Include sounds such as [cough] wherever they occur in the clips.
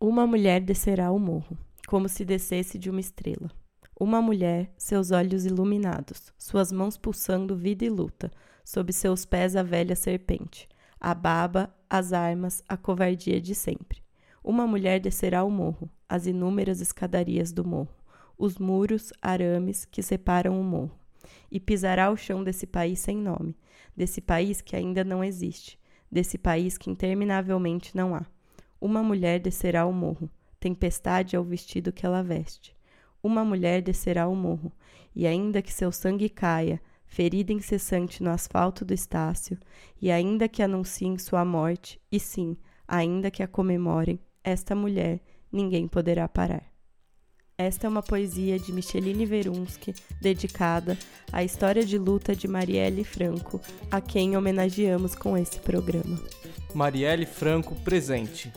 Uma mulher descerá o morro, como se descesse de uma estrela. Uma mulher, seus olhos iluminados, suas mãos pulsando vida e luta, sob seus pés a velha serpente, a baba, as armas, a covardia de sempre. Uma mulher descerá o morro, as inúmeras escadarias do morro, os muros, arames que separam o morro, e pisará o chão desse país sem nome, desse país que ainda não existe, desse país que interminavelmente não há. Uma mulher descerá o morro, tempestade é o vestido que ela veste. Uma mulher descerá o morro, e ainda que seu sangue caia, ferida incessante no asfalto do Estácio, e ainda que anunciem sua morte, e sim, ainda que a comemorem, esta mulher ninguém poderá parar. Esta é uma poesia de Micheline Verunsky, dedicada à história de luta de Marielle Franco, a quem homenageamos com esse programa. Marielle Franco presente.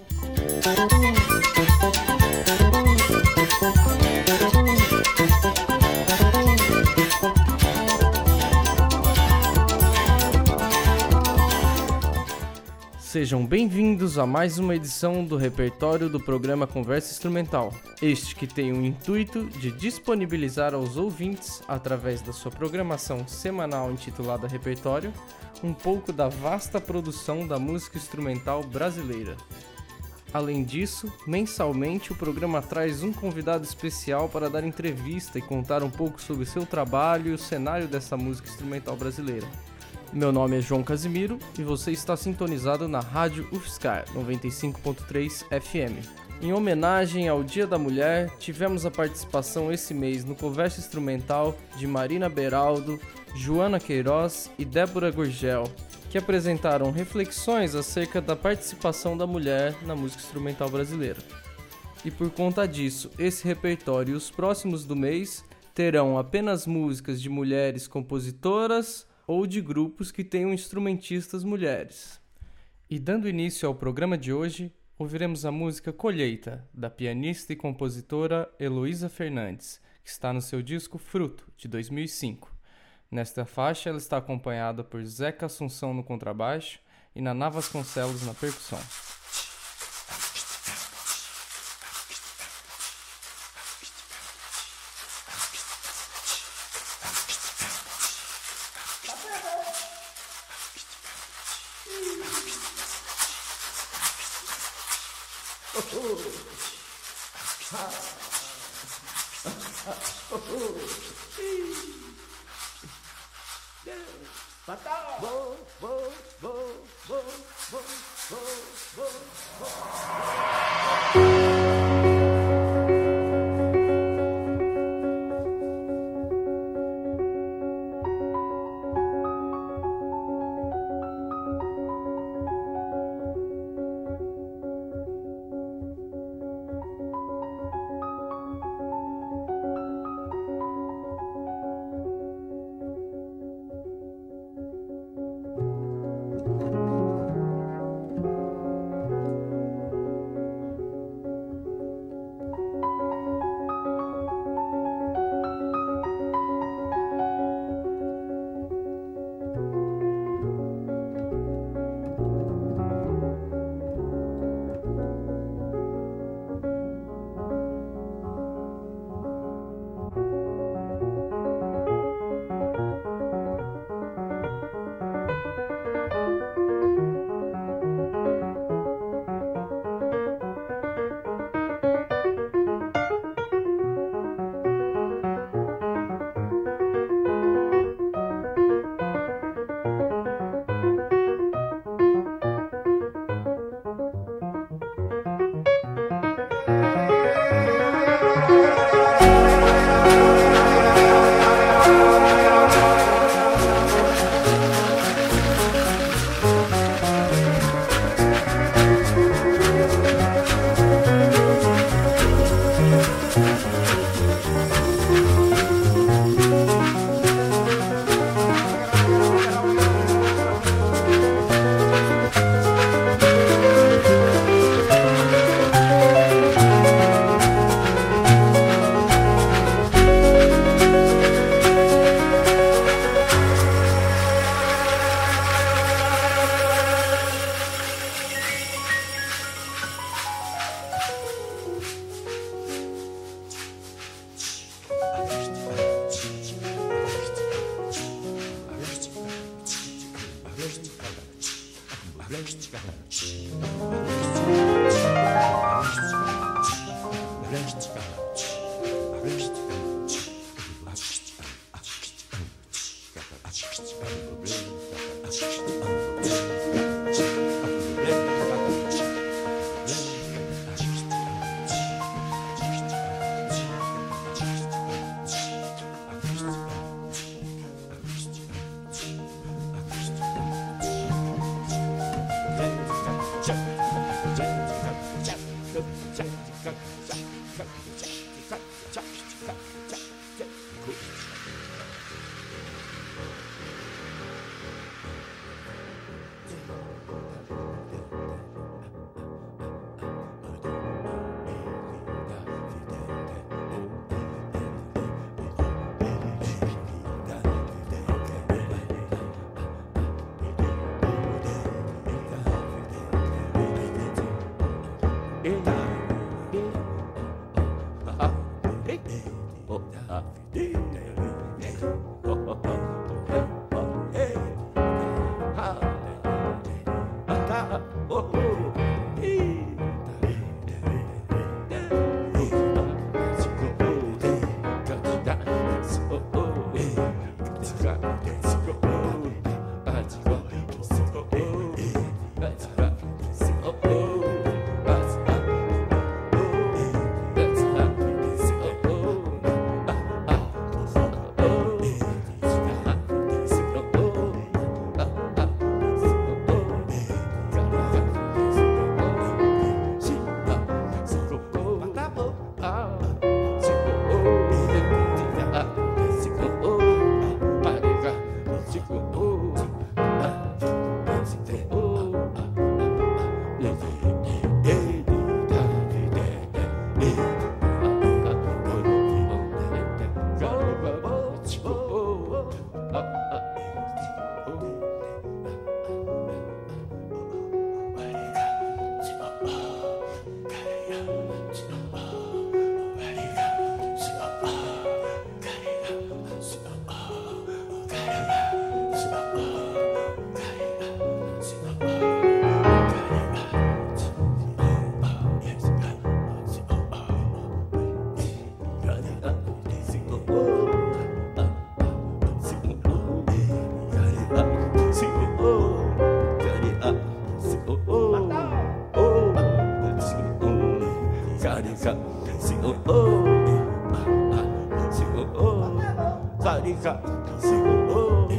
Sejam bem-vindos a mais uma edição do repertório do programa Conversa Instrumental. Este que tem o intuito de disponibilizar aos ouvintes, através da sua programação semanal intitulada Repertório, um pouco da vasta produção da música instrumental brasileira. Além disso, mensalmente o programa traz um convidado especial para dar entrevista e contar um pouco sobre seu trabalho e o cenário dessa música instrumental brasileira. Meu nome é João Casimiro e você está sintonizado na Rádio UFSCar 95.3 FM. Em homenagem ao Dia da Mulher, tivemos a participação esse mês no Conversa Instrumental de Marina Beraldo, Joana Queiroz e Débora Gurgel, que apresentaram reflexões acerca da participação da mulher na música instrumental brasileira. E por conta disso, esse repertório e os próximos do mês terão apenas músicas de mulheres compositoras ou de grupos que tenham instrumentistas mulheres. E dando início ao programa de hoje, ouviremos a música Colheita, da pianista e compositora Heloísa Fernandes, que está no seu disco Fruto, de 2005. Nesta faixa, ela está acompanhada por Zeca Assunção no contrabaixo e Naná Vasconcelos na percussão. Oh. [laughs] Senhor, oh, Senhor, oh, Sarica, Senhor, oh,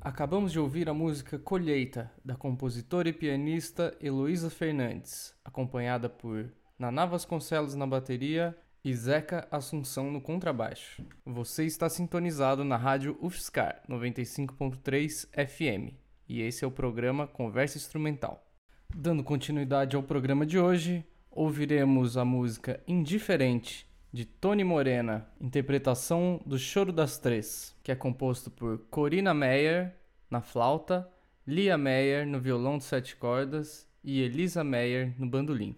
Acabamos de ouvir a música Colheita, da compositora e pianista Heloísa Fernandes, acompanhada por Naná Vasconcelos na bateria e Zeca Assunção no contrabaixo. Você está sintonizado na rádio UFSCar 95.3 FM e esse é o programa Conversa Instrumental. Dando continuidade ao programa de hoje, ouviremos a música Indiferente de Tony Morena, interpretação do Choro das Três, que é composto por Corina Meyer na flauta, Lia Meyer no violão de sete cordas e Elisa Meyer no bandolim.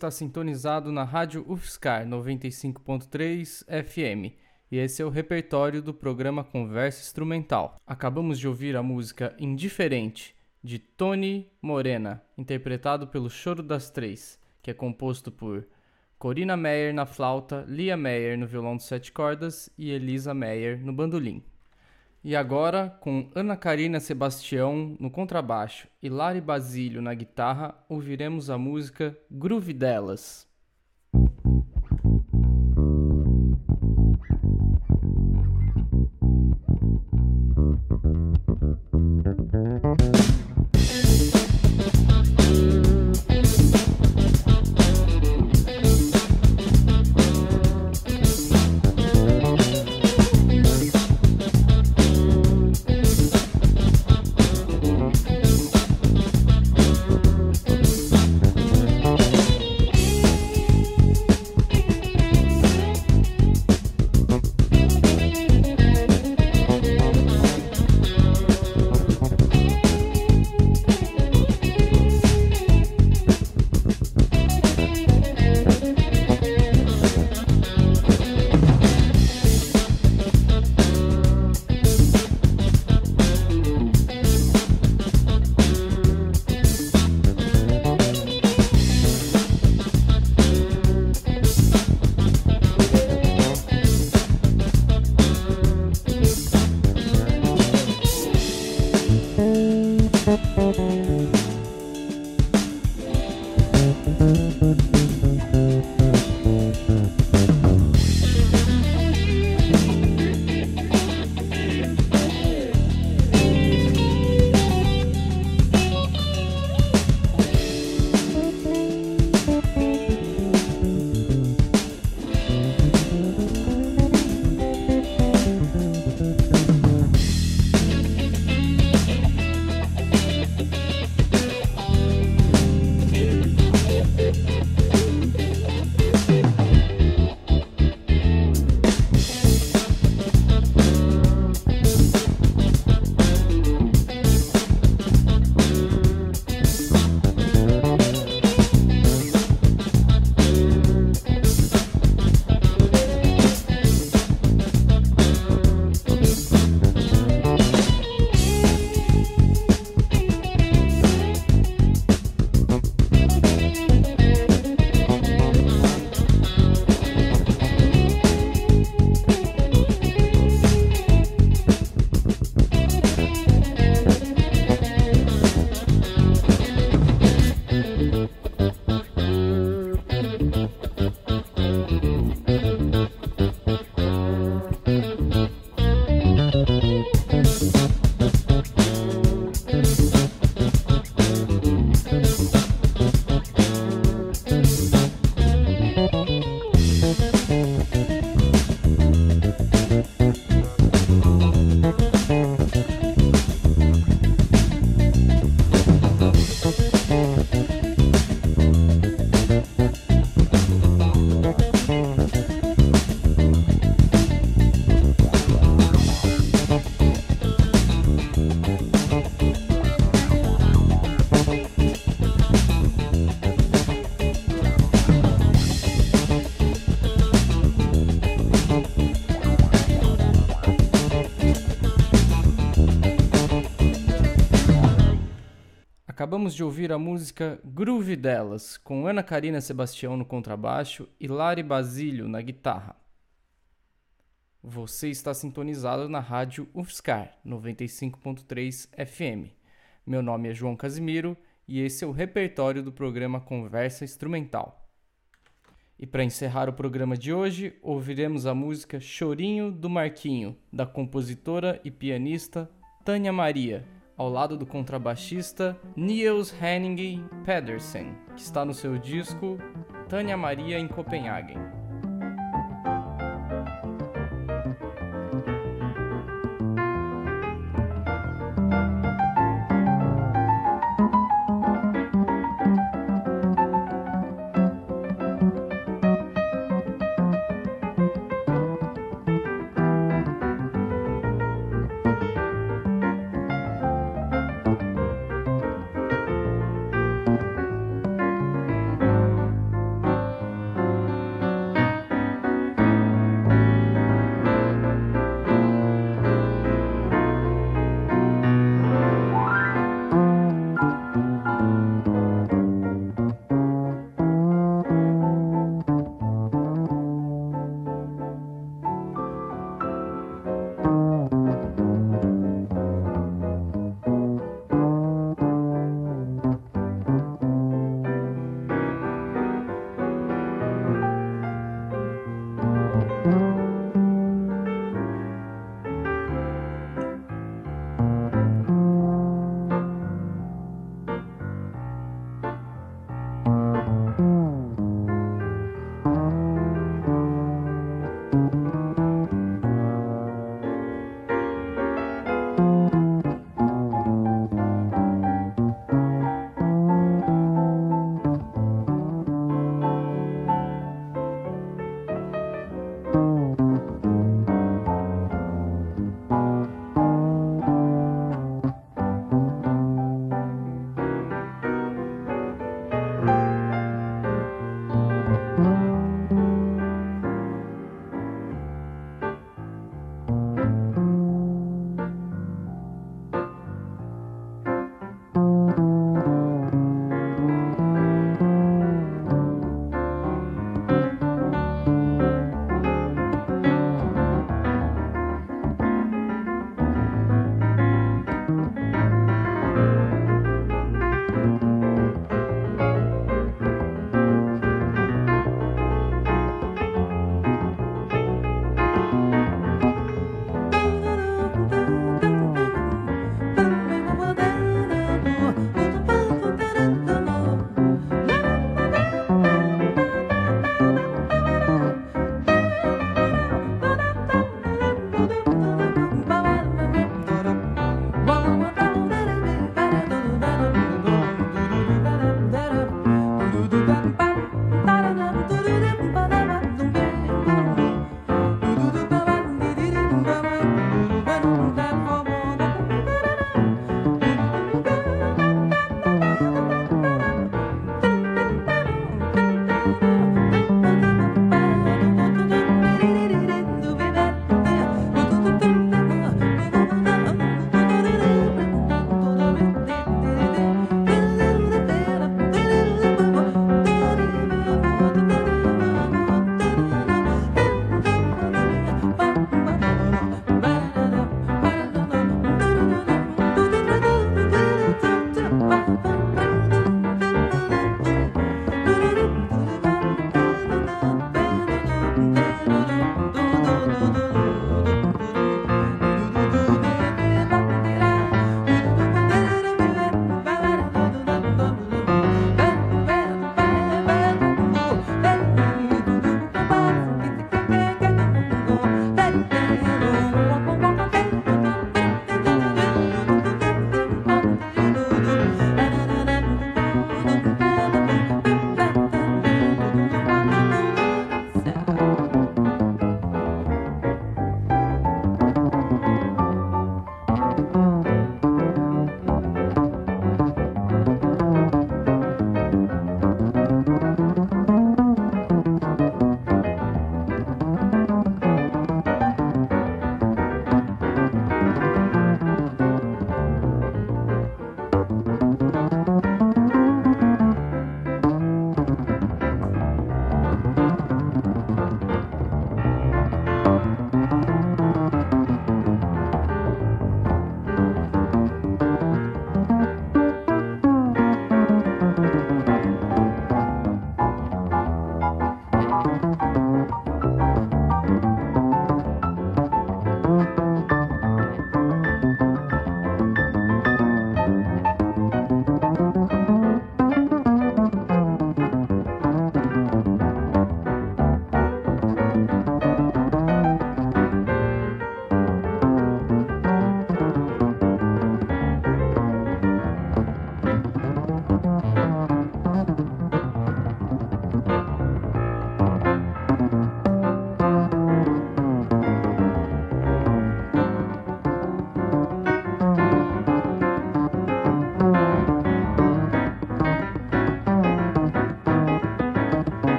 Está sintonizado na Rádio UFSCar 95.3 FM e esse é o repertório do programa Conversa Instrumental. Acabamos de ouvir a música Indiferente de Tony Morena, interpretado pelo Choro das Três, que é composto por Corina Meyer na flauta, Lia Meyer no violão de sete cordas e Elisa Meyer no bandolim. E agora, com Ana Karina Sebastião no contrabaixo e Lari Basílio na guitarra, ouviremos a música Groove Delas. Acabamos de ouvir a música Groove Delas, com Ana Karina Sebastião no contrabaixo e Lari Basílio na guitarra. Você está sintonizado na rádio UFSCar 95.3 FM. Meu nome é João Casimiro e esse é o repertório do programa Conversa Instrumental. E para encerrar o programa de hoje, ouviremos a música Chorinho do Marquinho, da compositora e pianista Tânia Maria ao lado do contrabaixista Niels Henning Pedersen, que está no seu disco Tânia Maria em Copenhagen.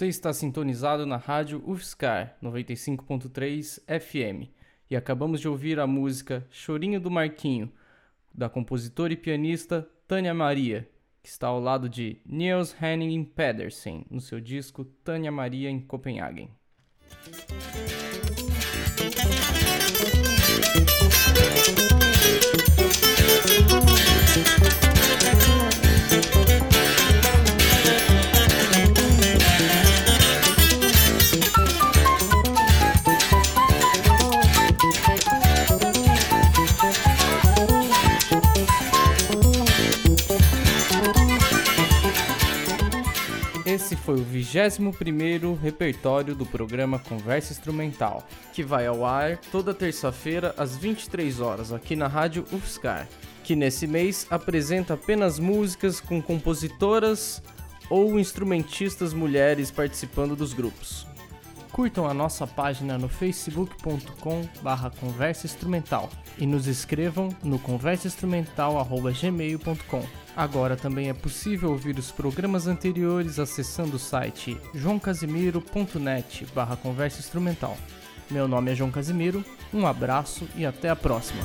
Você está sintonizado na rádio UFSCar 95.3 FM e acabamos de ouvir a música Chorinho do Marquinho, da compositora e pianista Tânia Maria, que está ao lado de Niels Henning Pedersen no seu disco Tânia Maria em Copenhagen. Foi o 21º repertório do programa Conversa Instrumental, que vai ao ar toda terça-feira às 23 horas aqui na Rádio UFSCar, que nesse mês apresenta apenas músicas com compositoras ou instrumentistas mulheres participando dos grupos. Curtam a nossa página no facebook.com barra conversa instrumental e nos escrevam no conversainstrumental.gmail.com. Agora também é possível ouvir os programas anteriores acessando o site joãocasimiro.net barra conversa instrumental. Meu nome é João Casimiro, um abraço e até a próxima.